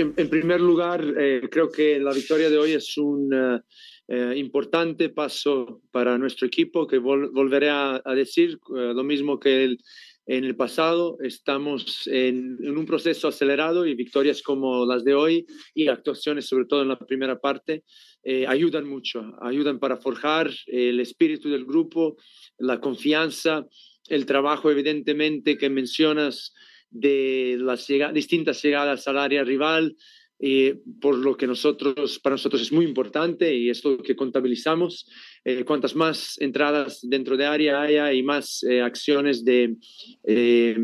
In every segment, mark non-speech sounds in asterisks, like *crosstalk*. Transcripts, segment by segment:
Sí, en primer lugar, eh, creo que la victoria de hoy es un eh, eh, importante paso para nuestro equipo, que vol- volveré a, a decir eh, lo mismo que el- en el pasado. Estamos en, en un proceso acelerado y victorias como las de hoy y actuaciones, sobre todo en la primera parte, eh, ayudan mucho, ayudan para forjar el espíritu del grupo, la confianza, el trabajo evidentemente que mencionas de las distintas llegadas al área rival, eh, por lo que nosotros, para nosotros es muy importante y es lo que contabilizamos. Eh, cuantas más entradas dentro de área haya y más eh, acciones de, eh,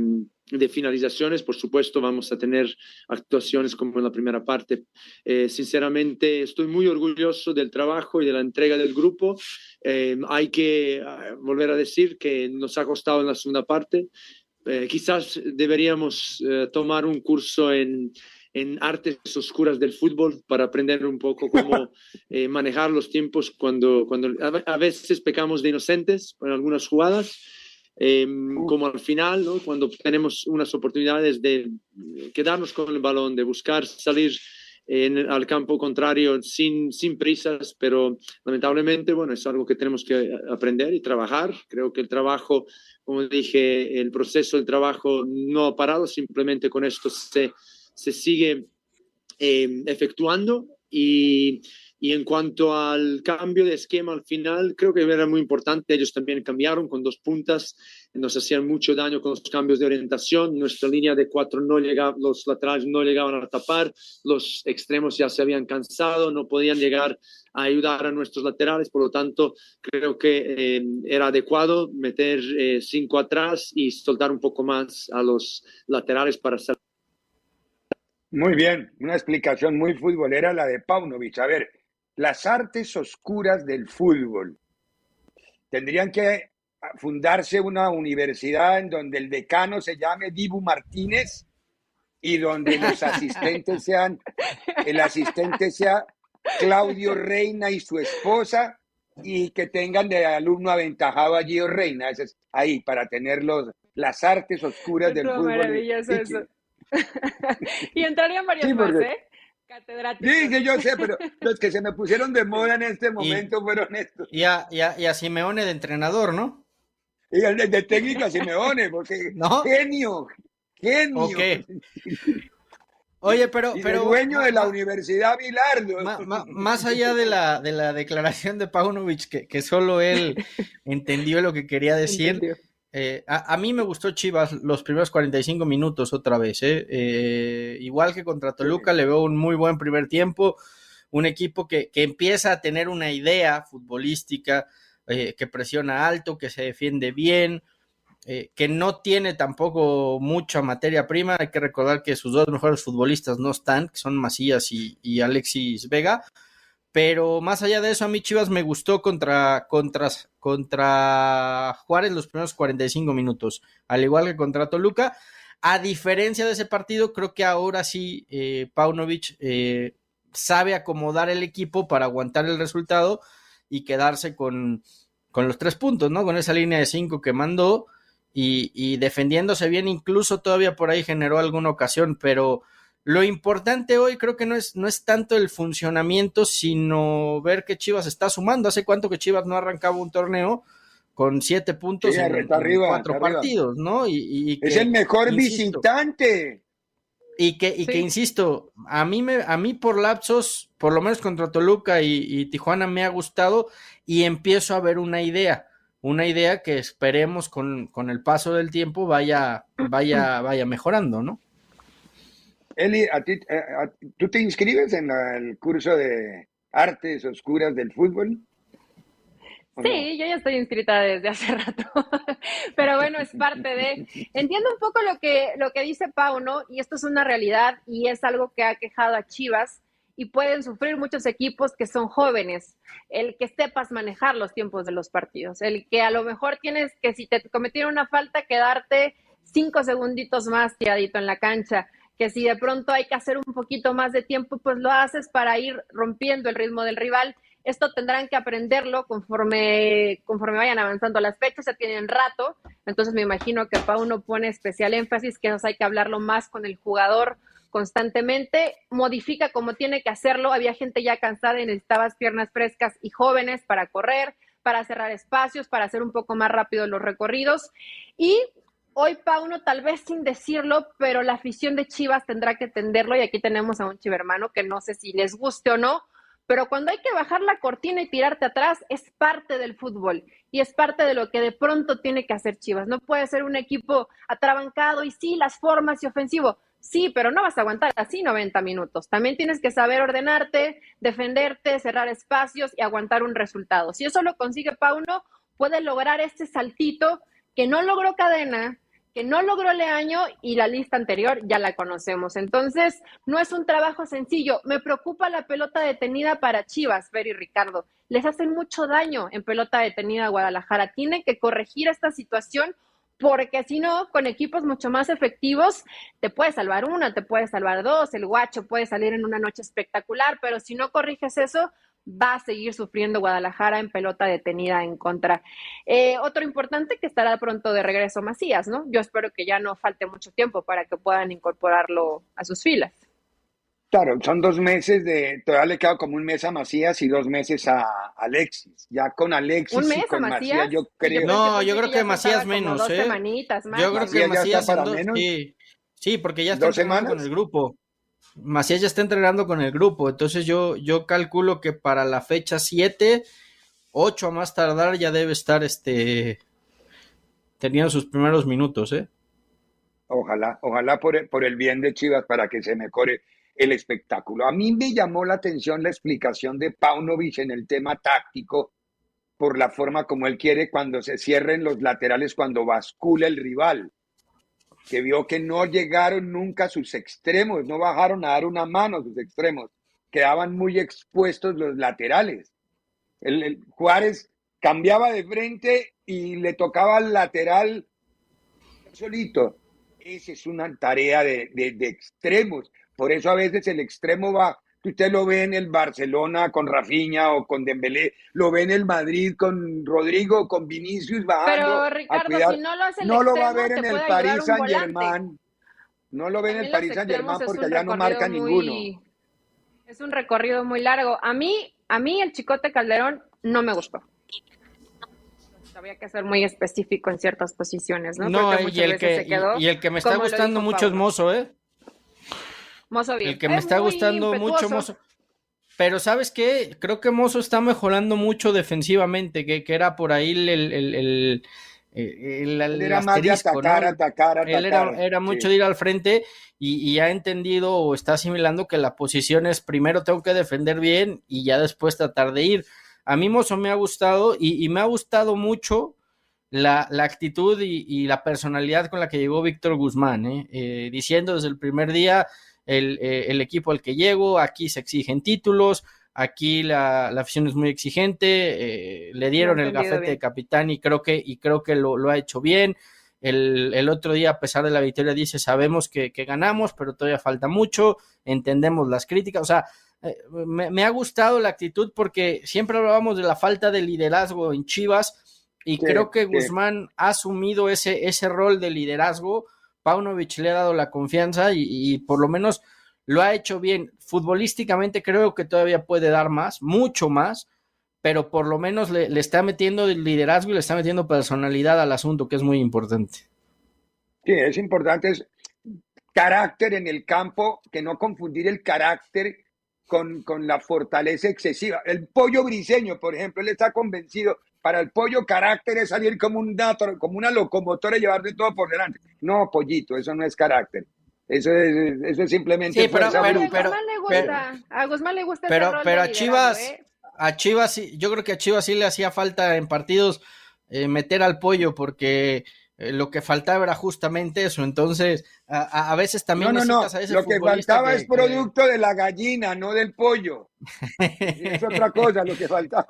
de finalizaciones, por supuesto, vamos a tener actuaciones como en la primera parte. Sinceramente, estoy muy orgulloso del trabajo y de la entrega del grupo. Hay que ah, volver a decir que nos ha costado en la segunda parte. Eh, quizás deberíamos eh, tomar un curso en, en artes oscuras del fútbol para aprender un poco cómo *laughs* eh, manejar los tiempos cuando, cuando a, ve- a veces pecamos de inocentes en algunas jugadas, eh, como al final, ¿no? cuando tenemos unas oportunidades de quedarnos con el balón, de buscar salir en- al campo contrario sin, sin prisas, pero lamentablemente, bueno, es algo que tenemos que aprender y trabajar. Creo que el trabajo, como dije, el proceso del trabajo no ha parado, simplemente con esto se, se sigue eh, efectuando y, y en cuanto al cambio de esquema al final, creo que era muy importante. Ellos también cambiaron con dos puntas, nos hacían mucho daño con los cambios de orientación. Nuestra línea de cuatro no llegaba, los laterales no llegaban a tapar, los extremos ya se habían cansado, no podían llegar a ayudar a nuestros laterales. Por lo tanto, creo que eh, era adecuado meter eh, cinco atrás y soltar un poco más a los laterales para salir. Muy bien, una explicación muy futbolera la de Paunovic. A ver, las artes oscuras del fútbol. Tendrían que fundarse una universidad en donde el decano se llame Dibu Martínez y donde los asistentes sean, el asistente sea Claudio Reina y su esposa y que tengan de alumno aventajado a Gio Reina. Es ahí, para tener los, las artes oscuras del fútbol. maravilloso Y eso. *laughs* y entrarían varios Sí, más, porque- ¿eh? Catedráticos. Sí, que yo sé, pero los que se me pusieron de moda en este momento fueron estos. Y a, y, a, y a Simeone de entrenador, ¿no? Y el de, de técnica Simeone, porque *laughs* ¿No? genio, genio. Ok. Oye, pero, Y pero dueño de la Universidad Bilardo. ma- ma- más allá de la, de la declaración de Paunovic, que, que solo él *laughs* entendió lo que quería decir, Entendió. Eh, a, a mí me gustó Chivas los primeros 45 minutos otra vez. ¿eh? Eh, igual que contra Toluca, le veo un muy buen primer tiempo, un equipo que, que empieza a tener una idea futbolística, eh, que presiona alto, que se defiende bien, eh, que no tiene tampoco mucha materia prima. Hay que recordar que sus dos mejores futbolistas no están, que son Macías y, y Alexis Vega. Pero más allá de eso, a mí Chivas me gustó contra, contra, contra Juárez los primeros 45 minutos, al igual que contra Toluca. A diferencia de ese partido, creo que ahora sí eh, Paunovic eh, sabe acomodar el equipo para aguantar el resultado y quedarse con, con los tres puntos, ¿no? Con esa línea de cinco que mandó y, y defendiéndose bien, incluso todavía por ahí generó alguna ocasión, pero lo importante hoy creo que no es, no es tanto el funcionamiento, sino ver que Chivas está sumando. ¿Hace cuánto que Chivas no arrancaba un torneo con siete puntos Sí, en, está en arriba, cuatro arriba. partidos, ¿no? Y, y Es que, el mejor insisto, visitante. Y que, y que insisto, a mí, me, a mí por lapsos, por lo menos contra Toluca y, Tijuana me ha gustado y empiezo a ver una idea, una idea que esperemos con, con el paso del tiempo vaya, vaya, vaya mejorando, ¿no? Eli, ¿a ti, eh, ¿tú te inscribes en el curso de artes oscuras del fútbol? Sí, yo ya estoy inscrita desde hace rato, *laughs* pero bueno, es parte de... Entiendo un poco lo que, lo que dice Pau, ¿no? Y esto es una realidad y es algo que ha quejado a Chivas y pueden sufrir muchos equipos que son jóvenes, el que sepas manejar los tiempos de los partidos, el que a lo mejor tienes que si te cometieron una falta quedarte cinco segunditos más tiradito en la cancha, que si de pronto hay que hacer un poquito más de tiempo, pues lo haces para ir rompiendo el ritmo del rival. Esto tendrán que aprenderlo conforme, conforme vayan avanzando las fechas, ya tienen rato, entonces me imagino que Pauno pone especial énfasis que eso hay que hablarlo más con el jugador constantemente, modifica como tiene que hacerlo, había gente ya cansada y necesitaba piernas frescas y jóvenes para correr, para cerrar espacios, para hacer un poco más rápido los recorridos. Y hoy Pauno, tal vez sin decirlo, pero la afición de Chivas tendrá que entenderlo y aquí tenemos a un chivermano que no sé si les guste o no, pero cuando hay que bajar la cortina y tirarte atrás, es parte del fútbol y es parte de lo que de pronto tiene que hacer Chivas. No puede ser un equipo atrabancado y sí, las formas y ofensivo. Sí, pero no vas a aguantar así 90 minutos. También tienes que saber ordenarte, defenderte, cerrar espacios y aguantar un resultado. Si eso lo consigue Pauno, puede lograr este saltito que no logró Cadena, que no logró Leaño y la lista anterior ya la conocemos. Entonces, no es un trabajo sencillo. Me preocupa la pelota detenida para Chivas, Fer y Ricardo. Les hacen mucho daño en pelota detenida a Guadalajara. Tienen que corregir esta situación porque si no, con equipos mucho más efectivos, te puede salvar una, te puede salvar dos, el guacho puede salir en una noche espectacular, pero si no corriges eso, va a seguir sufriendo Guadalajara en pelota detenida en contra. Eh, otro importante que estará pronto de regreso Macías, ¿no? Yo espero que ya no falte mucho tiempo para que puedan incorporarlo a sus filas. Claro, son dos meses de, todavía le queda como un mes a Macías y dos meses a Alexis. Ya con Alexis ¿Un mes y con a Macías? yo creo. No, yo creo que, Macías menos, dos ¿eh? semanitas más. Yo creo que Macías ya está Macías para dos- menos. sí. Sí, porque ya está ¿Dos semanas? con el grupo. Macías ya está entrenando con el grupo, entonces yo, yo calculo que para la fecha 7, 8 a más tardar ya debe estar este teniendo sus primeros minutos, ¿eh? Ojalá, ojalá por el, por el bien de Chivas para que se mejore el espectáculo. A mí me llamó la atención la explicación de Paunovic en el tema táctico por la forma como él quiere cuando se cierren los laterales, cuando bascula el rival, que vio que no llegaron nunca sus extremos, no bajaron a dar una mano a sus extremos, quedaban muy expuestos los laterales. El, Juárez cambiaba de frente y le tocaba al lateral solito. Esa es una tarea de, de- de extremos. Por eso a veces el extremo va, usted lo ve en el Barcelona con Rafinha o con Dembélé, lo ve en el Madrid con Rodrigo, con Vinicius bajando Pero a Ricardo, cuidar. si no lo hace el No lo va a ver en el un Saint. Germain. No lo ve en el los Saint Germain es porque un allá no marca recorrido ninguno. muy- Es un recorrido muy largo. A mí, a mí el Chicote Calderón no me gustó. Había que ser muy específico en ciertas posiciones, ¿no? No, y el que, se quedó y, y el que me está gustando mucho es Pablo. Mozo, ¿eh? Mozo bien. El que me Es está gustando mucho. Mozo. Pero ¿sabes qué? Creo que Mozo está mejorando mucho defensivamente, que, que era por ahí el, el, el, el- el- el Él era más de asterisco, ¿no? atacar, atacar, atacar. Él era, era mucho Sí. de ir al frente y, y ha entendido o está asimilando que la posición es primero tengo que defender bien y ya después tratar de ir. A mí Mozo me ha gustado y, y me ha gustado mucho la, la actitud y, y la personalidad con la que llegó Víctor Guzmán, ¿eh? Eh, diciendo desde el primer día el, eh, el equipo al que llego, aquí se exigen títulos, aquí la, la afición es muy exigente, eh, le dieron el gafete de capitán y creo que, y creo que lo, lo ha hecho bien. El, el otro día, a pesar de la victoria, dice, sabemos que, que ganamos, pero todavía falta mucho, entendemos las críticas, o sea, eh, me, me ha gustado la actitud porque siempre hablábamos de la falta de liderazgo en Chivas y Sí, creo que sí. Guzmán ha asumido ese, ese rol de liderazgo. Paunovic le ha dado la confianza y, por lo menos lo ha hecho bien. Futbolísticamente creo que todavía puede dar más, mucho más, pero por lo menos le, está metiendo liderazgo y le está metiendo personalidad al asunto, que es muy importante. Sí, es importante. Es, carácter en el campo, que no confundir el carácter con, con la fortaleza excesiva. El pollo briseño, por ejemplo, él está convencido, para el pollo carácter es salir como un dato, como una locomotora y llevarle todo por delante. No, pollito, eso no es carácter. Eso es, eso es simplemente. Sí, pero, pero, pero, le gusta, a Guzmán le gusta pero, ese rol pero de a Chivas, ¿eh? a Chivas sí, yo creo que a Chivas sí le hacía falta en partidos eh, meter al pollo porque eh, lo que faltaba era justamente eso. Entonces, a, a- veces también No, no, no. a ese Lo que faltaba que- es que- producto de la gallina, no del pollo. *laughs* Es otra cosa lo que faltaba.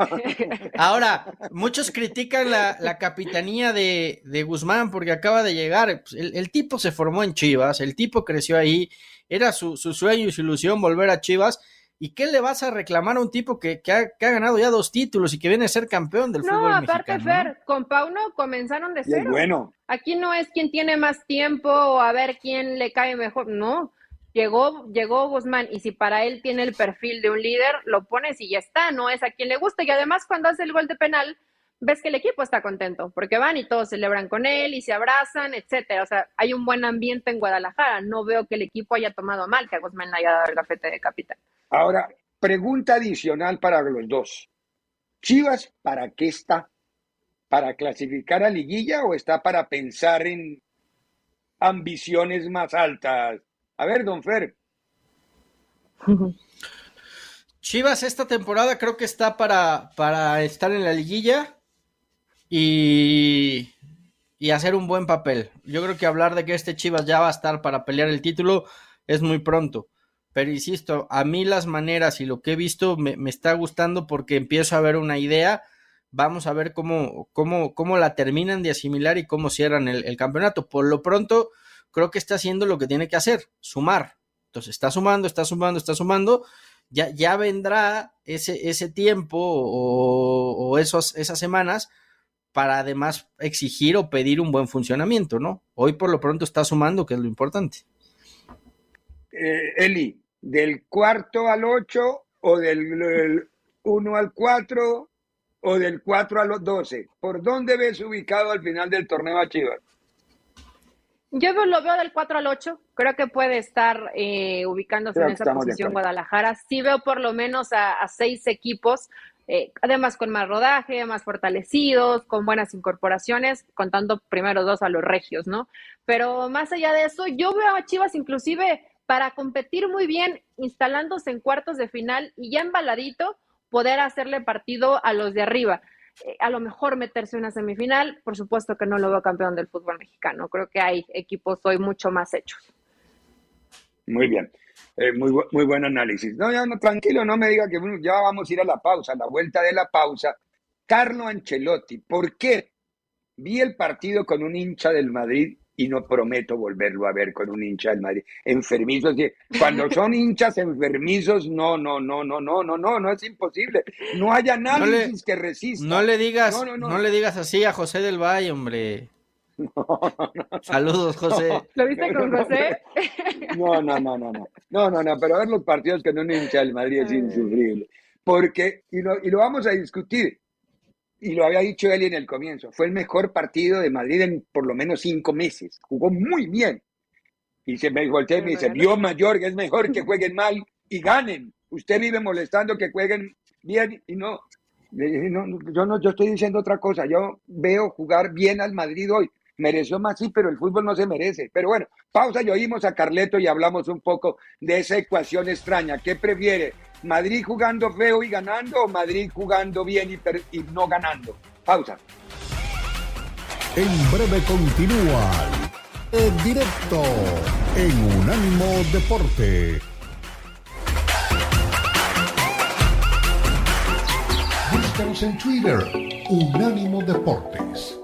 Ahora, muchos critican la, la capitanía de, de Guzmán porque acaba de llegar. Pues, El, el tipo se formó en Chivas, el tipo creció ahí, era su, su sueño y su ilusión volver a Chivas. ¿Y qué le vas a reclamar a un tipo que, que ha, que ha ganado ya dos títulos y que viene a ser campeón del No, fútbol aparte, mexicano? Fer, con Pauno comenzaron de cero. bueno. Aquí no es quien tiene más tiempo o a ver quién le cae mejor. No, llegó, llegó Guzmán y si para él tiene el perfil de un líder, lo pones y ya está. No es a quien le gusta. Y además, cuando hace el gol de penal, ves que el equipo está contento porque van y todos celebran con él y se abrazan, etcétera. O sea, hay un buen ambiente en Guadalajara. No veo que el equipo haya tomado mal que a Guzmán le haya dado el gafete de capitán. Ahora, pregunta adicional para los dos. ¿Chivas para qué está? ¿Para clasificar a liguilla o está para pensar en ambiciones más altas? A ver, don Fer. *laughs* Chivas esta temporada creo que está para, para estar en la liguilla y, y hacer un buen papel. Yo creo que hablar de que este Chivas ya va a estar para pelear el título es muy pronto. Pero insisto, a mí las maneras y lo que he visto me, me está gustando porque empiezo a ver una idea. Vamos a ver cómo, cómo, cómo la terminan de asimilar y cómo cierran el, campeonato. Por lo pronto, creo que está haciendo lo que tiene que hacer, sumar. Entonces está sumando, está sumando, está sumando ya, ya vendrá ese, ese tiempo o, o esos, esas semanas para además exigir o pedir un buen funcionamiento, ¿no? Hoy por lo pronto está sumando, que es lo importante. Eh, Eli, ¿del cuarto al ocho o del, del uno al cuatro o del cuatro al doce? ¿Por dónde ves ubicado al final del torneo a Chivas? Yo lo veo del 4 al 8. Creo que puede estar eh, ubicándose Creo en esa posición. Guadalajara. Sí veo por lo menos a, a seis equipos, eh, además con más rodaje, más fortalecidos, con buenas incorporaciones, contando primero dos a los regios, ¿no? Pero más allá de eso, yo veo a Chivas inclusive para competir muy bien, instalándose en cuartos de final y ya embaladito, poder hacerle partido a los de arriba eh, a lo mejor meterse en una semifinal. Por supuesto que no lo veo campeón del fútbol mexicano. Creo que hay equipos hoy mucho más hechos. Muy bien, Eh, muy, muy buen análisis. No, ya no, tranquilo, no me diga que ya vamos a ir a la pausa, a la vuelta de la pausa. Carlo Ancelotti, ¿por qué? Vi el partido con un hincha del Madrid y no prometo volverlo a ver con un hincha del Madrid. Enfermizos, cuando *laughs* son hinchas enfermizos, no, no, no, no, no, no, no, no es imposible. No hay análisis que resista. No le digas, No, no, no, no. le digas así a José del Valle, hombre. *laughs* Saludos, José. ¿Lo viste con José? No, no, no, no, no. No, no, no, pero ver los partidos que no un hincha del Madrid es insufrible. Porque, y lo, y lo vamos a discutir, y lo había dicho él en el comienzo, fue el mejor partido de Madrid en por lo menos cinco meses. Jugó muy bien. Y se me voltea y me dice, vio mayor que es mejor que *laughs* jueguen mal y ganen. Usted vive molestando que jueguen bien y no. Le dije, no, no, yo no, yo estoy diciendo otra cosa. Yo veo jugar bien al Madrid hoy. Mereció más, sí, pero el fútbol no se merece. Pero bueno, pausa y oímos a Carleto y hablamos un poco de esa ecuación extraña. ¿Qué prefiere? ¿Madrid jugando feo y ganando o Madrid jugando bien y, y no ganando? Pausa. En breve continúa en directo en Unánimo Deporte. Búscanos en Twitter, Unánimo Deportes.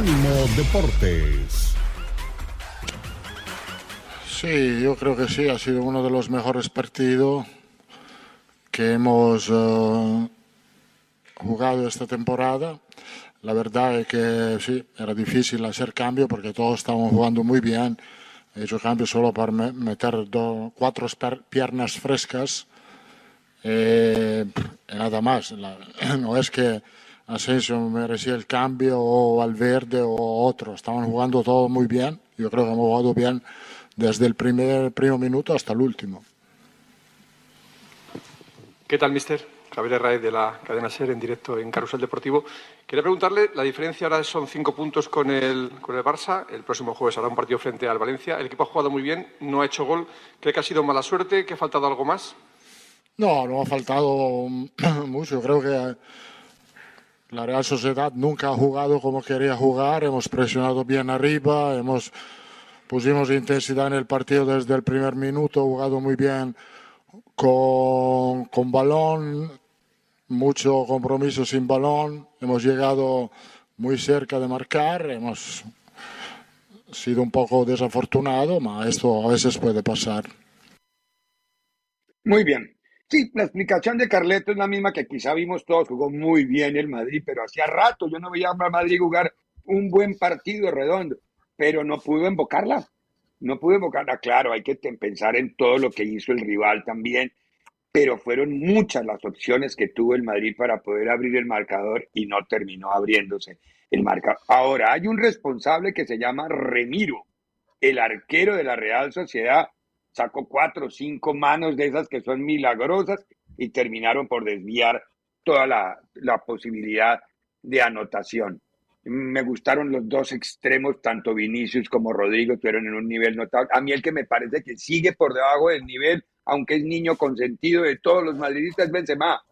Unánimo Deportes. Sí, yo creo que sí, ha sido uno de los mejores partidos que hemos eh, jugado esta temporada. la verdad es que sí, era difícil hacer cambio porque todos estaban jugando muy bien. He hecho cambio solo para meter cuatro piernas frescas eh, nada más. *clears throat* no es que Asensio merecía el cambio o Valverde o otro. Estaban jugando todo muy bien. Yo creo que hemos jugado bien desde el primer, primer minuto hasta el último. ¿Qué tal, mister? Javier Raez de la cadena SER en directo en Carusel Deportivo. Quería preguntarle, la diferencia ahora son cinco puntos con el, con el Barça. El próximo jueves habrá un partido frente al Valencia. El equipo ha jugado muy bien, no ha hecho gol. ¿Cree que ha sido mala suerte? ¿Que ha faltado algo más? No, no ha faltado *clears throat* mucho. Creo que la Real Sociedad nunca ha jugado como quería jugar. Hemos presionado bien arriba, hemos pusimos intensidad en el partido desde el primer minuto, jugado muy bien con, con balón, mucho compromiso sin balón, hemos llegado muy cerca de marcar, hemos sido un poco desafortunado, pero esto a veces puede pasar. Muy bien. Sí, la explicación de Carleto es la misma que quizá vimos todos, jugó muy bien el Madrid, pero hacía rato yo no veía a Madrid jugar un buen partido redondo, pero no pudo invocarla no pude invocarla, claro, hay que pensar en todo lo que hizo el rival también, pero fueron muchas las opciones que tuvo el Madrid para poder abrir el marcador y no terminó abriéndose el marcador. Ahora, hay un responsable que se llama Remiro, el arquero de la Real Sociedad, sacó cuatro o cinco manos de esas que son milagrosas y terminaron por desviar toda la, la posibilidad de anotación. Me gustaron los dos extremos, tanto Vinicius como Rodrigo, estuvieron en un nivel notable. A mí el que me parece que sigue por debajo del nivel, aunque es niño consentido de todos los madridistas, es Benzema.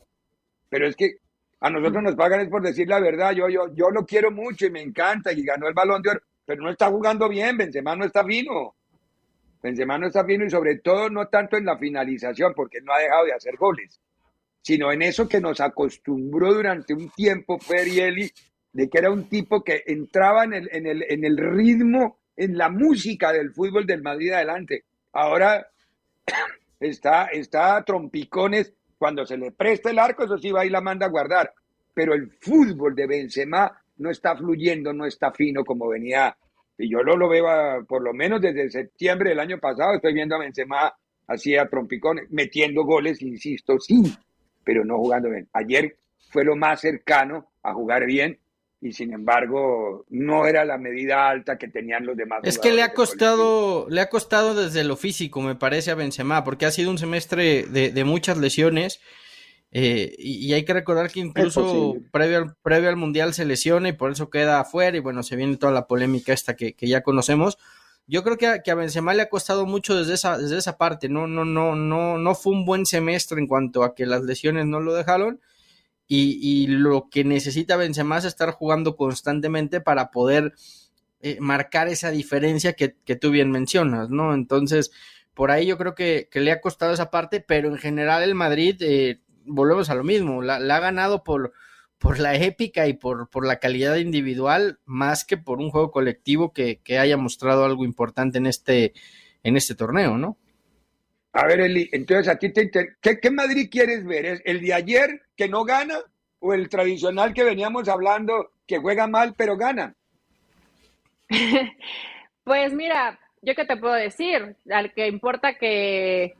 Pero es que a nosotros nos pagan es por decir la verdad. Yo, yo, yo lo quiero mucho y me encanta y ganó el balón de oro, pero no está jugando bien. Benzema no está fino. Benzema no está fino y sobre todo no tanto en la finalización, porque no ha dejado de hacer goles, sino en eso que nos acostumbró durante un tiempo Ferieli de que era un tipo que entraba en el, en el, en el ritmo, en la música del fútbol del Madrid adelante. Ahora *coughs* está, está a trompicones cuando se le presta el arco, eso sí va y la manda a guardar. Pero el fútbol de Benzema no está fluyendo, no está fino como venía. Y yo lo, lo veo por lo menos desde septiembre del año pasado, estoy viendo a Benzema así a trompicones, metiendo goles, insisto, sí, pero no jugando bien. Ayer fue lo más cercano a jugar bien y sin embargo no era la medida alta que tenían los demás. Es que le ha costado, le ha costado desde lo físico, me parece a Benzema, porque ha sido un semestre de, muchas lesiones. Eh, y, hay que recordar que incluso previo al, previo al Mundial se lesiona y por eso queda afuera y bueno, se viene toda la polémica esta que, ya conocemos. Yo creo que a, que a, Benzema le ha costado mucho desde esa, desde esa parte, no, no, no, no, no fue un buen semestre en cuanto a que las lesiones no lo dejaron y, lo que necesita Benzema es estar jugando constantemente para poder eh, marcar esa diferencia que, tú bien mencionas, ¿no? Entonces, por ahí yo creo que, le ha costado esa parte, pero en general el Madrid, eh, volvemos a lo mismo, la, ha ganado por, por la épica y por, por la calidad individual, más que por un juego colectivo que, que haya mostrado algo importante en este, en este torneo, ¿no? A ver, Eli, entonces a ti te ¿Qué, Madrid quieres ver? ¿Es el de ayer que no gana o el tradicional que veníamos hablando que juega mal pero gana? *laughs* pues mira, yo qué te puedo decir, al que importa que,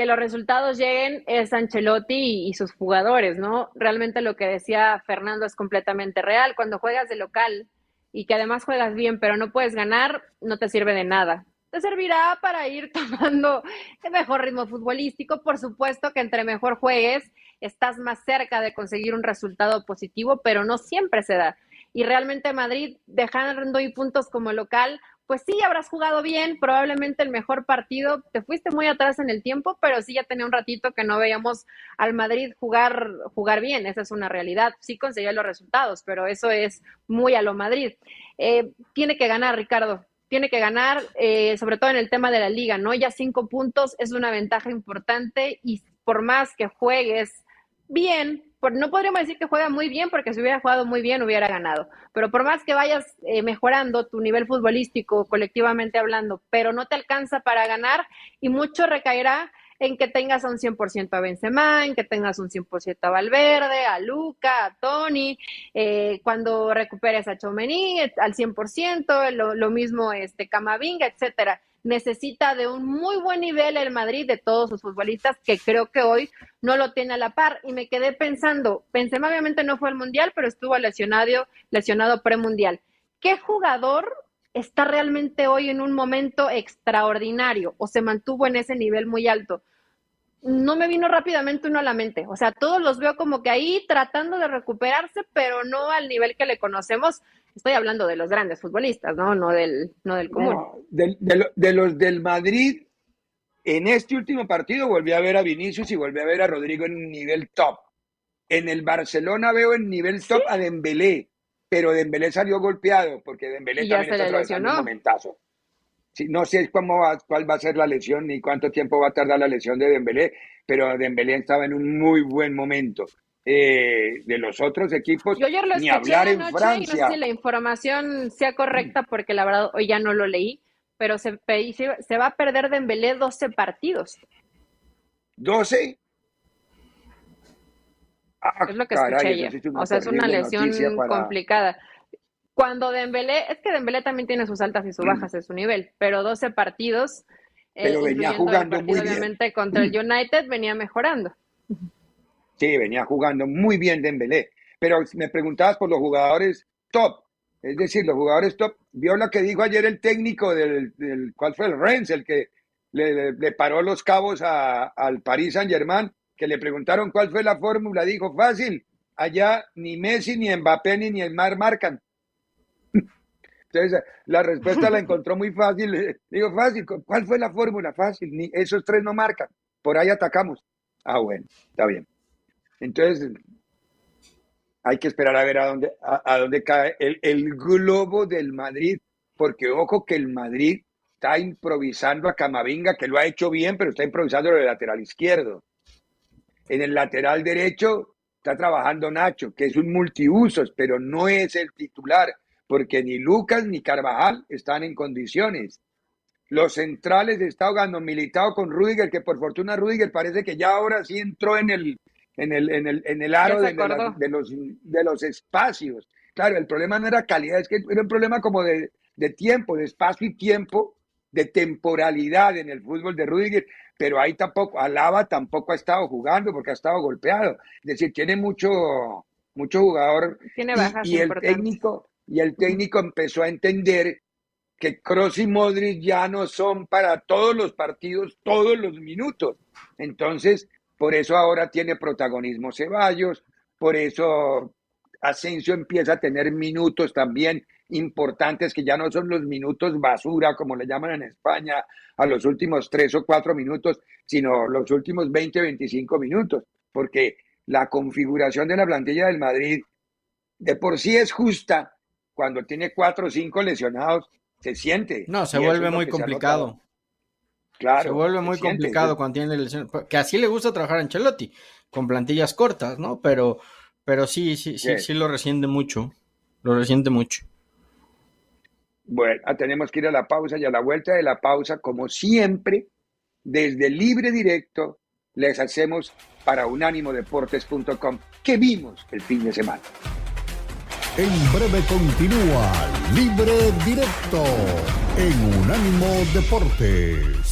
que los resultados lleguen es Ancelotti y, sus jugadores, ¿no? Realmente lo que decía Fernando es completamente real. Cuando juegas de local y que además juegas bien pero no puedes ganar, no te sirve de nada te servirá para ir *laughs* tomando el mejor ritmo futbolístico. Por supuesto que entre mejor juegues, estás más cerca de conseguir un resultado positivo, pero no siempre se da. Y realmente Madrid, dejando y puntos como local, pues sí, habrás jugado bien, probablemente el mejor partido. Te fuiste muy atrás en el tiempo, pero sí ya tenía un ratito que no veíamos al Madrid jugar, jugar bien. Esa es una realidad. Sí conseguía los resultados, pero eso es muy a lo Madrid. Eh, tiene que ganar, Ricardo tiene que ganar, eh, sobre todo en el tema de la liga, ¿no? Ya cinco puntos es una ventaja importante y por más que juegues bien, por, no podríamos decir que juega muy bien, porque si hubiera jugado muy bien hubiera ganado, pero por más que vayas eh, mejorando tu nivel futbolístico colectivamente hablando, pero no te alcanza para ganar y mucho recaerá en que tengas un 100% a Benzema, en que tengas un 100% a Valverde, a Luca, a Tony, eh, cuando recuperes a Chomení al 100%, lo, lo mismo este Camavinga, etcétera necesita de un muy buen nivel el Madrid de todos sus futbolistas, que creo que hoy no lo tiene a la par. Y me quedé pensando, Benzema obviamente no fue al Mundial, pero estuvo lesionado, lesionado premundial. ¿Qué jugador está realmente hoy en un momento extraordinario o se mantuvo en ese nivel muy alto? No me vino rápidamente uno a la mente. O sea, todos los veo como que ahí tratando de recuperarse, pero no al nivel que le conocemos Estoy hablando de los grandes futbolistas, ¿no? No del, no del común. de, de, los del Madrid, en este último partido volví a ver a Vinicius y volví a ver a Rodrigo en nivel top. En el Barcelona veo en nivel top a Dembélé, pero Dembélé salió golpeado porque Dembélé también está atravesando un momentazo. no sé cómo cuál va a ser la lesión ni cuánto tiempo va a tardar la lesión de Dembélé, pero Dembélé estaba en un muy buen momento. Eh, de los otros equipos, ni hablar en Francia. no sé si la información sea correcta porque la verdad hoy ya no lo leí, pero se, se va a perder de Dembélé 12 partidos. ¿12? Ah, es lo que escuché ayer. O sea, es una lesión complicada. Cuando Dembélé, es que Dembélé también tiene sus altas y sus bajas de su nivel, pero 12 partidos, eh, venía jugando muy obviamente contra el *laughs* United venía mejorando. Sí, venía jugando muy bien Dembélé. Pero me preguntabas por los jugadores top. Es decir, los jugadores top. Vio lo que dijo ayer el técnico del, ¿cuál fue? El Rennes, el que le, paró los cabos al Paris Saint Germain, que le preguntaron cuál fue la fórmula. Dijo, fácil, allá ni Messi, ni Mbappé, ni Neymar marcan. *laughs* Entonces, la respuesta la encontró muy fácil. Digo, fácil, ¿cuál fue la fórmula? Fácil, ni esos tres no marcan. Por ahí atacamos. Ah, bueno, está bien. Entonces, hay que esperar a ver a dónde, a, dónde cae el, globo del Madrid, porque ojo que el Madrid está improvisando a Camavinga, que lo ha hecho bien, pero está improvisando en el lateral izquierdo. En el lateral derecho está trabajando Nacho, que es un multiusos, pero no es el titular, porque ni Lucas ni Carvajal están en condiciones. Los centrales está ahogando Militado con Rudiger, que por fortuna Rudiger parece que ya ahora sí entró en el, en el, en el, en el aro de, de, los, de los espacios. Claro, el problema no era calidad, es que era un problema como de, de tiempo, de espacio y tiempo, de temporalidad en el fútbol de Rudiger, pero ahí tampoco, Alaba tampoco ha estado jugando porque ha estado golpeado. Es decir, tiene mucho, mucho jugador. Tiene bajas y, el técnico Y el técnico empezó a entender que Kroos y Modric ya no son para todos los partidos, todos los minutos. Entonces, por eso ahora tiene protagonismo Ceballos, por eso Asensio empieza a tener minutos también importantes que ya no son los minutos basura, como le llaman en España, a los últimos tres o cuatro minutos, sino los últimos 20, 25 minutos, porque la configuración de la plantilla del Madrid de por sí es justa, cuando tiene cuatro o cinco lesionados, se siente. No, se vuelve muy complicado. Se vuelve muy complicado cuando tiene lesiones. Que así le gusta trabajar a Ancelotti, con plantillas cortas, ¿no? Pero, pero sí, sí, sí, sí lo resiente mucho. Lo resiente mucho. Bueno, ah, tenemos que ir a la pausa y a la vuelta de la pausa, como siempre, desde Libre Directo, les hacemos para unánimodeportes.com que vimos el fin de semana. En breve continúa Libre Directo en Unánimo Deportes.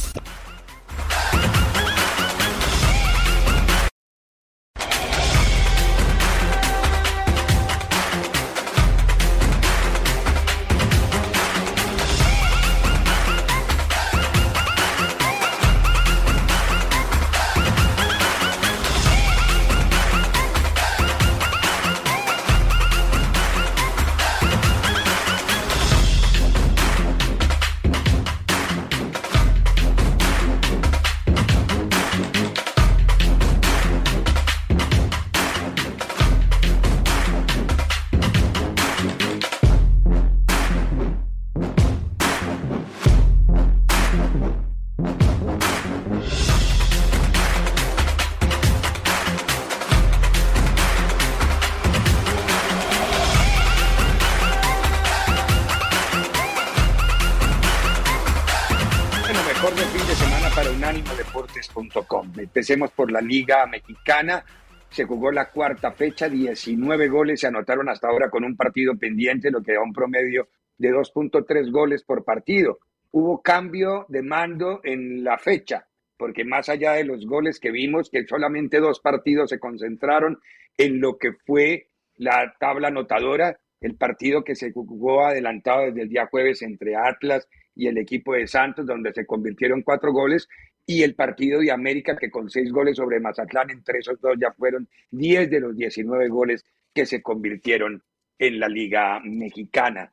Empecemos por la Liga Mexicana. Se jugó la cuarta fecha, 19 goles se anotaron hasta ahora con un partido pendiente, lo que da un promedio de 2.3 goles por partido. Hubo cambio de mando en la fecha, porque más allá de los goles que vimos, que solamente dos partidos se concentraron en lo que fue la tabla anotadora, el partido que se jugó adelantado desde el día jueves entre Atlas y el equipo de Santos, donde se convirtieron cuatro goles, y el partido de América, que con seis goles sobre Mazatlán, entre esos dos ya fueron diez de los 19 goles que se convirtieron en la Liga Mexicana.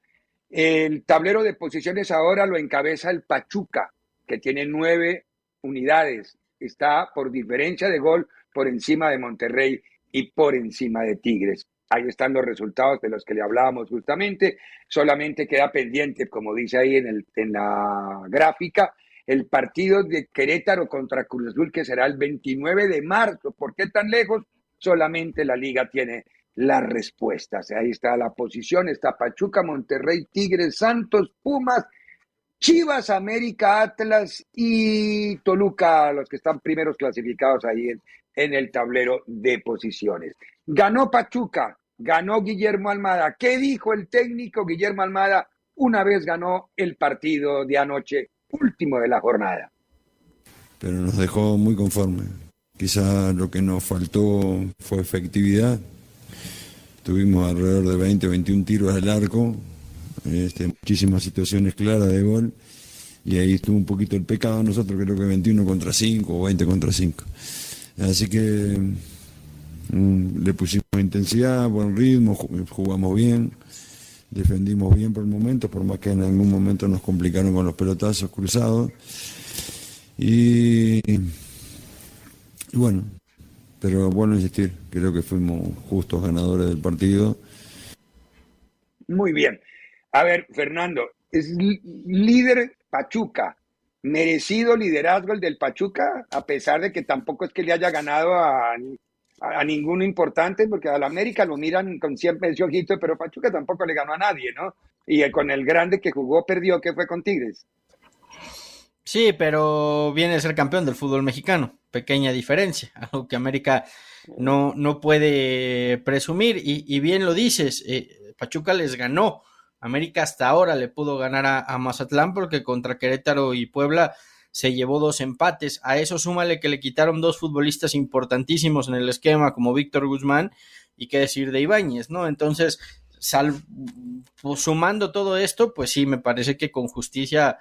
El tablero de posiciones ahora lo encabeza el Pachuca, que tiene nueve unidades. Está por diferencia de gol por encima de Monterrey y por encima de Tigres. Ahí están los resultados de los que le hablábamos justamente. Solamente queda pendiente, como dice ahí en, el, en la gráfica, el partido de Querétaro contra Cruz Azul, que será el 29 de marzo. ¿Por qué tan lejos? Solamente la liga tiene las respuestas. Ahí está la posición, está Pachuca, Monterrey, Tigres, Santos, Pumas, Chivas, América, Atlas y Toluca, los que están primeros clasificados ahí en, en el tablero de posiciones. Ganó Pachuca, ganó Guillermo Almada. ¿Qué dijo el técnico Guillermo Almada una vez ganó el partido de anoche, último de la jornada? Pero nos dejó muy conformes. Quizá lo que nos faltó fue efectividad Tuvimos alrededor de 20 o 21 tiros al arco, este, muchísimas situaciones claras de gol, y ahí estuvo un poquito el pecado nosotros, creo que 21 contra 5 o 20 contra 5. Así que mm, le pusimos intensidad, buen ritmo, jugamos bien, defendimos bien por el momento, por más que en algún momento nos complicaron con los pelotazos cruzados. Y, bueno, pero bueno insistir, creo que fuimos justos ganadores del partido. Muy bien. A ver, Fernando, es líder Pachuca. ¿Merecido liderazgo el del Pachuca? A pesar de que tampoco es que le haya ganado a, a, ninguno importante, porque al América lo miran con siempre ese ojito, pero Pachuca tampoco le ganó a nadie, ¿no? Y con el grande que jugó perdió, que fue con Tigres. Sí, pero viene a ser campeón del fútbol mexicano. Pequeña diferencia, *laughs* algo que América no, no puede presumir. Y, bien lo dices, eh, Pachuca les ganó. América hasta ahora le pudo ganar a, Mazatlán porque contra Querétaro y Puebla se llevó dos empates. A eso súmale que le quitaron dos futbolistas importantísimos en el esquema, como Víctor Guzmán y qué decir de Ibáñez, ¿no? Entonces, pues, sumando todo esto, pues sí, me parece que con justicia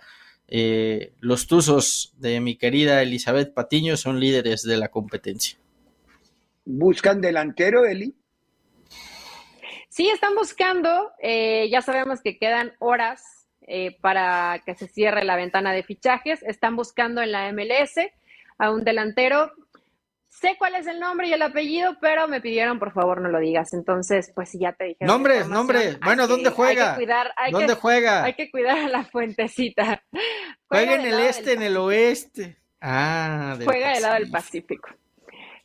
eh, los Tuzos de mi querida Elizabeth Patiño son líderes de la competencia. ¿Buscan delantero, Eli? Sí, están buscando. Eh, ya sabemos que quedan horas eh, para que se cierre la ventana de fichajes. Están buscando en la MLS a un delantero sé cuál es el nombre y el apellido, pero me pidieron por favor no lo digas. Entonces, pues ya te dije. Nombres, nombres. Bueno, ¿dónde juega? Hay que cuidar, ¿Dónde juega? Hay que cuidar a la fuentecita. *laughs* Juega, en el este, en el oeste. Ah, juega del lado del Pacífico.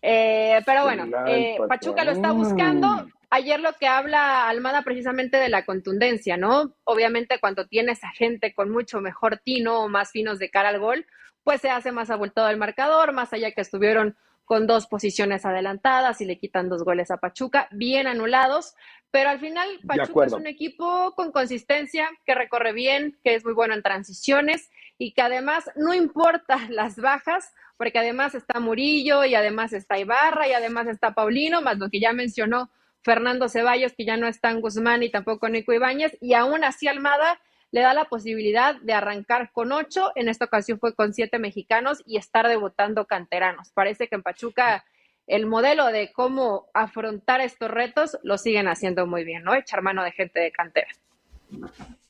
Eh, pero bueno, eh, Pachuca lo está buscando. Ayer lo que habla Almada precisamente de la contundencia, ¿no? Obviamente cuando tienes a gente con mucho mejor tino o más finos de cara al gol, pues se hace más abultado el marcador, más allá que estuvieron con dos posiciones adelantadas y le quitan dos goles a Pachuca, bien anulados, pero al final Pachuca es un equipo con consistencia, que recorre bien, que es muy bueno en transiciones y que además no importa *laughs* las bajas, porque además está Murillo y además está Ibarra y además está Paulino, más lo que ya mencionó Fernando Ceballos, que ya no está en Guzmán y tampoco Nico Ibáñez, y aún así Almada le da la posibilidad de arrancar con ocho, en esta ocasión fue con siete mexicanos y estar debutando canteranos. Parece que en Pachuca el modelo de cómo afrontar estos retos lo siguen haciendo muy bien, ¿no? Echar mano de gente de cantera.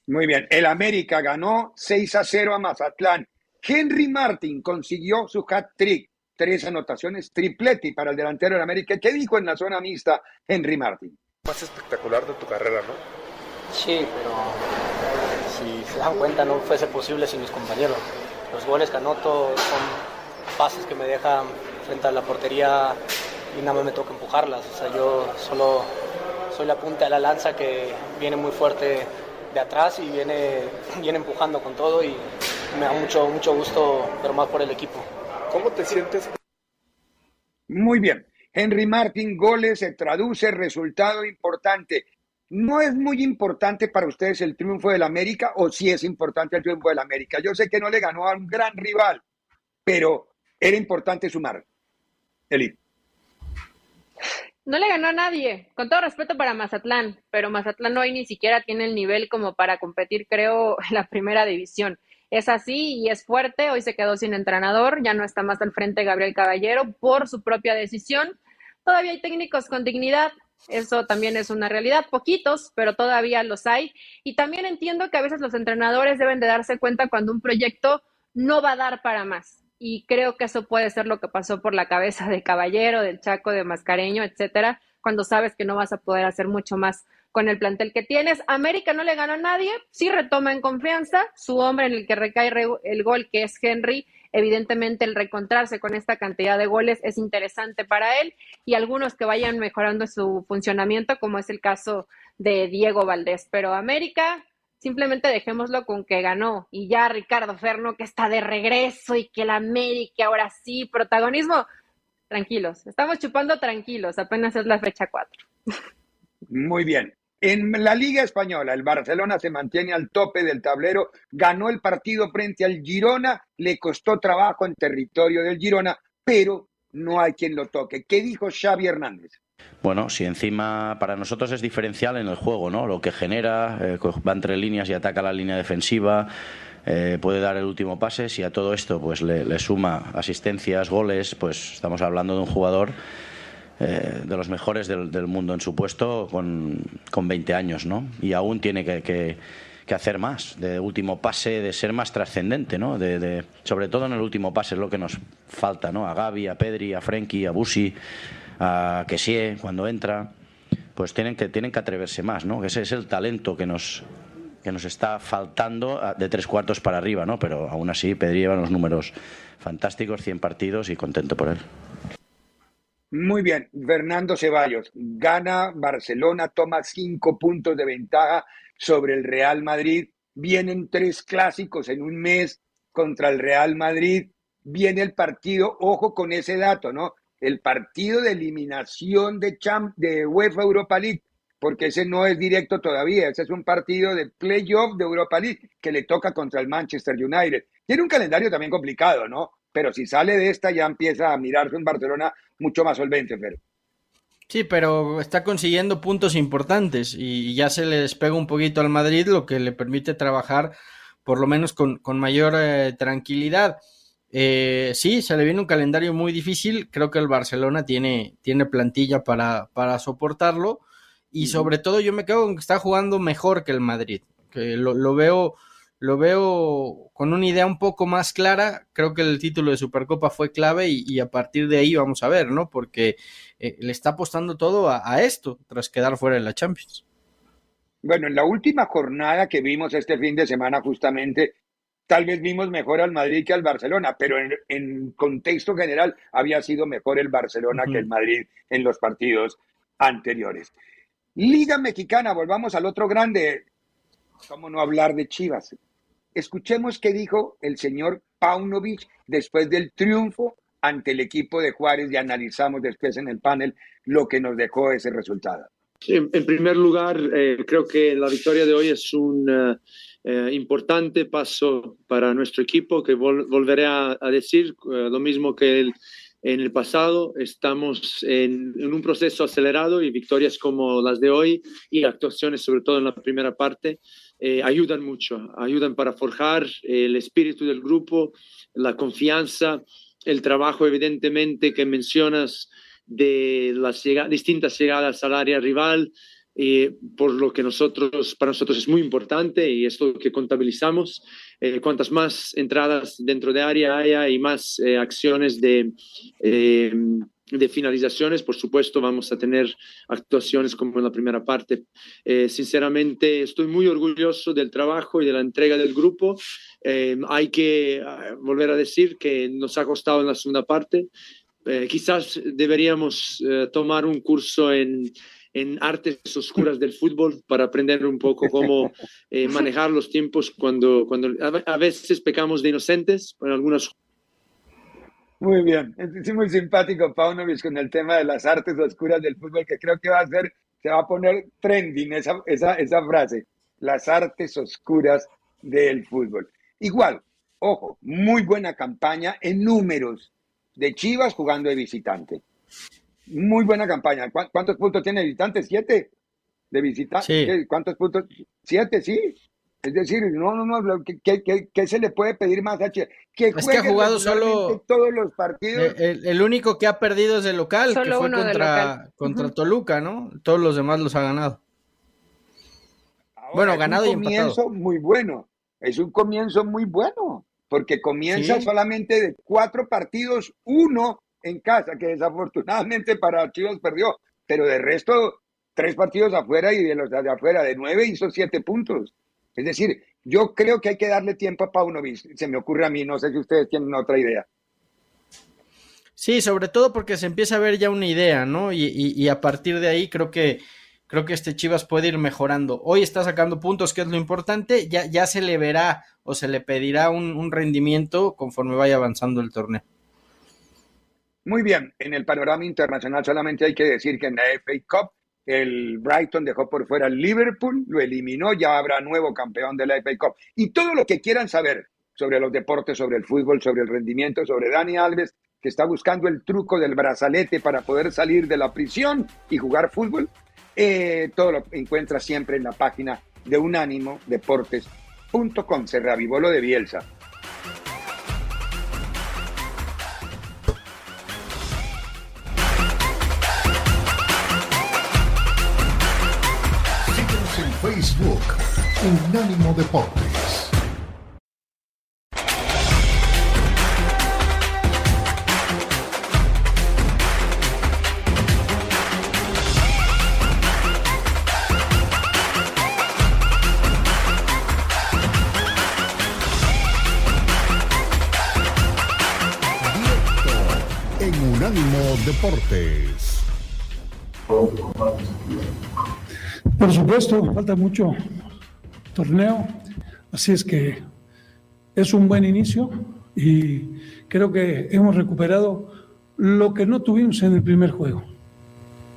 Muy bien, el América ganó 6 a 0 a Mazatlán. Henry Martin consiguió su hat-trick, tres anotaciones, tripleti para el delantero del América. ¿Qué dijo en la zona mixta Henry Martin? Más espectacular de tu carrera, ¿no? Sí, pero si se dan cuenta no fuese posible sin mis compañeros. Los goles que anoto son pases que me dejan frente a la portería y nada más me toca empujarlas. O sea, yo solo soy la punta de la lanza que viene muy fuerte de atrás y viene, viene empujando con todo y me da mucho, mucho gusto, pero más por el equipo. ¿Cómo te sientes Muy bien. Henry Martin, goles, se traduce, resultado importante. ¿No es muy importante para ustedes el triunfo del América o sí es importante el triunfo del América? Yo sé que no le ganó a un gran rival, pero era importante sumar. Eli. No le ganó a nadie, con todo respeto para Mazatlán, pero Mazatlán hoy ni siquiera tiene el nivel como para competir, creo, en la primera división. Es así y es fuerte, hoy se quedó sin entrenador, ya no está más al frente Gabriel Caballero por su propia decisión. Todavía hay técnicos con dignidad, eso también es una realidad, poquitos, pero todavía los hay. Y también entiendo que a veces los entrenadores deben de darse cuenta cuando un proyecto no va a dar para más. Y creo que eso puede ser lo que pasó por la cabeza de Caballero, del Chaco, de Mascareño, etcétera, cuando sabes que no vas a poder hacer mucho más con el plantel que tienes. América no le gana a nadie, sí retoma en confianza, su hombre en el que recae el gol, que es Henry, Evidentemente el reencontrarse con esta cantidad de goles es interesante para él y algunos que vayan mejorando su funcionamiento, como es el caso de Diego Valdés. Pero América, simplemente dejémoslo con que ganó y ya Ricardo Ferno que está de regreso y que el América ahora sí, protagonismo. Tranquilos, estamos chupando tranquilos, apenas es la fecha 4. Muy bien. En la Liga Española, el Barcelona se mantiene al tope del tablero, ganó el partido frente al Girona, le costó trabajo en territorio del Girona, pero no hay quien lo toque. ¿Qué dijo Xavi Hernández? Bueno, si encima para nosotros es diferencial en el juego, ¿no? Lo que genera, eh, va entre líneas y ataca la línea defensiva, eh, puede dar el último pase. Si a todo esto pues le suma asistencias, goles, pues estamos hablando de un jugador eh, de los mejores del, mundo en su puesto con, con 20 años, ¿no? Y aún tiene que, que, hacer más, de último pase, de ser más trascendente, ¿no? De, sobre todo en el último pase es lo que nos falta, ¿no? A Gaby, a Pedri, a Frenkie, a Busi, a Kessie cuando entra, pues tienen que, tienen que atreverse más, ¿no? Ese es el talento que nos, que nos está faltando de tres cuartos para arriba, ¿no? Pero aún así Pedri lleva unos números fantásticos, 100 partidos y contento por él. Muy bien, Fernando Ceballos, gana Barcelona, toma cinco puntos de ventaja sobre el Real Madrid. Vienen tres clásicos en un mes contra el Real Madrid. Viene el partido, ojo con ese dato, ¿no? El partido de eliminación de, Champ, de UEFA Europa League, porque ese no es directo todavía, ese es un partido de playoff de Europa League que le toca contra el Manchester United. Tiene un calendario también complicado, ¿no? Pero si sale de esta ya empieza a mirarse en Barcelona mucho más solvente, Fer. Sí, pero está consiguiendo puntos importantes y ya se le despega un poquito al Madrid, lo que le permite trabajar por lo menos con, mayor eh, tranquilidad. Eh, sí, se le viene un calendario muy difícil. Creo que el Barcelona tiene, tiene plantilla para, para soportarlo. Y sobre todo yo me quedo con que está jugando mejor que el Madrid. Que lo, lo veo lo veo con una idea un poco más clara. Creo que el título de Supercopa fue clave y, a partir de ahí vamos a ver, ¿no? Porque eh, le está apostando todo a, esto tras quedar fuera de la Champions. Bueno, en la última jornada que vimos este fin de semana justamente, tal vez vimos mejor al Madrid que al Barcelona, pero en, contexto general había sido mejor el Barcelona que el Madrid en los partidos anteriores. Liga Mexicana, volvamos al otro grande. ¿Cómo no hablar de Chivas? Escuchemos qué dijo el señor Paunovic después del triunfo ante el equipo de Juárez y analizamos después en el panel lo que nos dejó ese resultado. en primer lugar, eh, creo que la victoria de hoy es un eh, eh, importante paso para nuestro equipo, que volveré a, decir lo mismo que en el pasado. Estamos en, en, un proceso acelerado y victorias como las de hoy y actuaciones, sobre todo en la primera parte, eh, ayudan mucho, ayudan para forjar el espíritu del grupo, la confianza, el trabajo evidentemente que mencionas de las distintas llegadas al área rival, eh, por lo que nosotros, para nosotros es muy importante y es lo que contabilizamos. Eh, cuantas más entradas dentro de área haya y más acciones de de finalizaciones, por supuesto, vamos a tener actuaciones como en la primera parte. Eh, sinceramente, estoy muy orgulloso del trabajo y de la entrega del grupo. Eh, hay que ah, volver a decir que nos ha costado en la segunda parte. Eh, quizás deberíamos tomar un curso en, en, artes oscuras del fútbol para aprender un poco cómo manejar los tiempos cuando, cuando a, veces pecamos de inocentes en algunas Muy bien, es muy simpático Paunovic con el tema de las artes oscuras del fútbol, que creo que va a ser, se va a poner trending esa, esa, esa frase, las artes oscuras del fútbol. Igual, ojo, muy buena campaña en números de Chivas jugando de visitante. Muy buena campaña. ¿Cuántos puntos tiene de visitante? ¿Siete? ¿De visitante? ¿Cuántos puntos? Siete, sí. Es decir, no, no, no, ¿qué, se le puede pedir más a Que es que ha jugado solo todos los partidos. El, único que ha perdido es el local, que fue contra, contra Toluca, ¿no? Todos los demás los ha ganado. bueno, ganado y empatado. Es un comienzo muy bueno, es un comienzo muy bueno, porque comienza solamente de cuatro partidos, uno en casa, que desafortunadamente para Chivas perdió, pero de resto, tres partidos afuera y de los de afuera, de nueve hizo siete puntos. Es decir, yo creo que hay que darle tiempo a Paunovic. Se me ocurre a mí, no sé si ustedes tienen otra idea. Sí, sobre todo porque se empieza a ver ya una idea, ¿no? Y, a partir de ahí creo que creo que este Chivas puede ir mejorando. Hoy está sacando puntos, que es lo importante. Ya, ya se le verá o se le pedirá un, un rendimiento conforme vaya avanzando el torneo. Muy bien, en el panorama internacional solamente hay que decir que en la FA Cup el Brighton dejó por fuera al Liverpool, lo eliminó, ya habrá nuevo campeón de la FA Cup. Y todo lo que quieran saber sobre los deportes, sobre el fútbol, sobre el rendimiento, sobre Dani Alves, que está buscando el truco del brazalete para poder salir de la prisión y jugar fútbol, eh, todo lo encuentra siempre en la página de unánimodeportes.com. Se reavivó lo de Bielsa. Unánimo Deportes. en Unánimo Deportes. Por supuesto, falta mucho torneo, así es que es un buen inicio y creo que hemos recuperado lo que no tuvimos en el primer juego.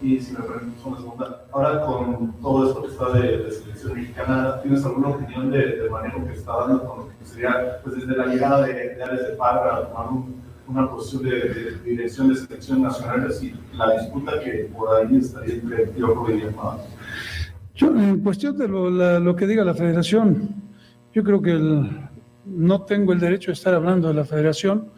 Y si me permites una segunda, ahora con todo esto que está de, selección mexicana, ¿tienes alguna opinión de, manejo que está dando con lo que sería pues desde la llegada de, de de Parra, tomar una posición de, dirección de selección nacional, así la disputa que por ahí estaría entre Piojo y Diego yo, en cuestión de lo, que diga la federación, yo creo que no tengo el derecho de estar hablando de la federación.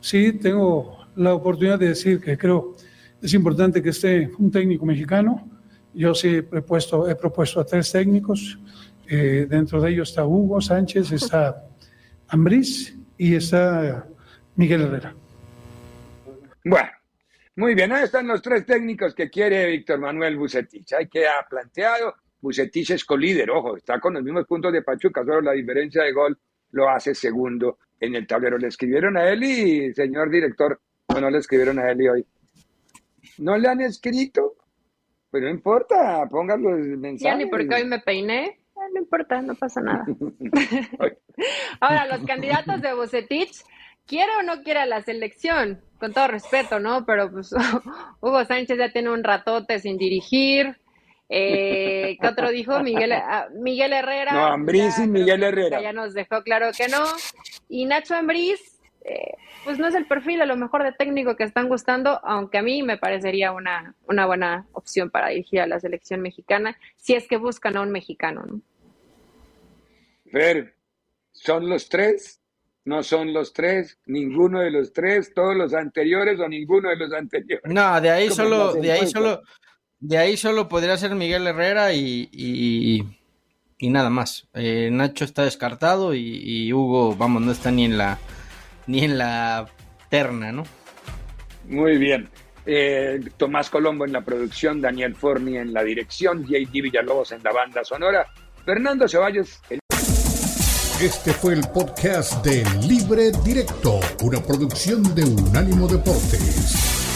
Sí tengo la oportunidad de decir que creo es importante que esté un técnico mexicano. Yo sí he propuesto, he propuesto a tres técnicos. Eh, dentro de ellos está Hugo Sánchez, está *laughs* Ambriz y está Miguel Herrera. Bueno, muy bien, ahí están los tres técnicos que quiere Víctor Manuel Bucetich. Hay que ha planteado Bucetich es colíder, ojo, está con los mismos puntos de Pachuca, solo la diferencia de gol lo hace segundo en el tablero. Le escribieron a él y, señor director, no, no le escribieron a él y hoy. ¿No le han escrito? Pues no importa, pongan los mensajes. Ya ni porque hoy me peiné, no importa, no pasa nada. *laughs* Ahora, los candidatos de Bucetich, ¿quiere o no quiere la selección? Con todo respeto, ¿no? Pero pues *laughs* Hugo Sánchez ya tiene un ratote sin dirigir, eh, ¿Qué otro dijo? Miguel, ah, Miguel Herrera. No, Ambriz y Miguel Herrera. Ya nos dejó claro que no. Y Nacho Ambriz, eh, pues no es el perfil a lo mejor de técnico que están gustando, aunque a mí me parecería una, una buena opción para dirigir a la selección mexicana, si es que buscan a un mexicano. ¿no? Ver, ¿son los tres? No son los tres, ninguno de los tres, todos los anteriores o ninguno de los anteriores. No, de ahí solo, de ahí solo, de ahí solo podría ser Miguel Herrera y, y, nada más. Eh, Nacho está descartado y, Hugo, vamos, no está ni en la ni en la terna, ¿no? Muy bien. Eh, Tomás Colombo en la producción, Daniel Forni en la dirección, JD Villalobos en la banda sonora, Fernando Ceballos. Este fue el podcast de Libre Directo, una producción de Unánimo Deportes.